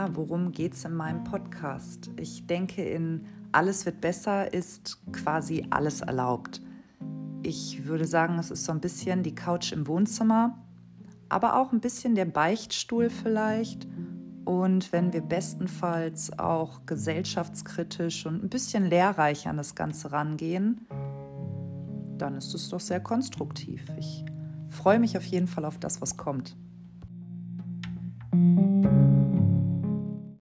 Ja, worum geht es in meinem Podcast? Ich denke, in Alles wird besser ist quasi alles erlaubt. Ich würde sagen, es ist so ein bisschen die Couch im Wohnzimmer, aber auch ein bisschen der Beichtstuhl vielleicht. Und wenn wir bestenfalls auch gesellschaftskritisch und ein bisschen lehrreich an das Ganze rangehen, dann ist es doch sehr konstruktiv. Ich freue mich auf jeden Fall auf das, was kommt.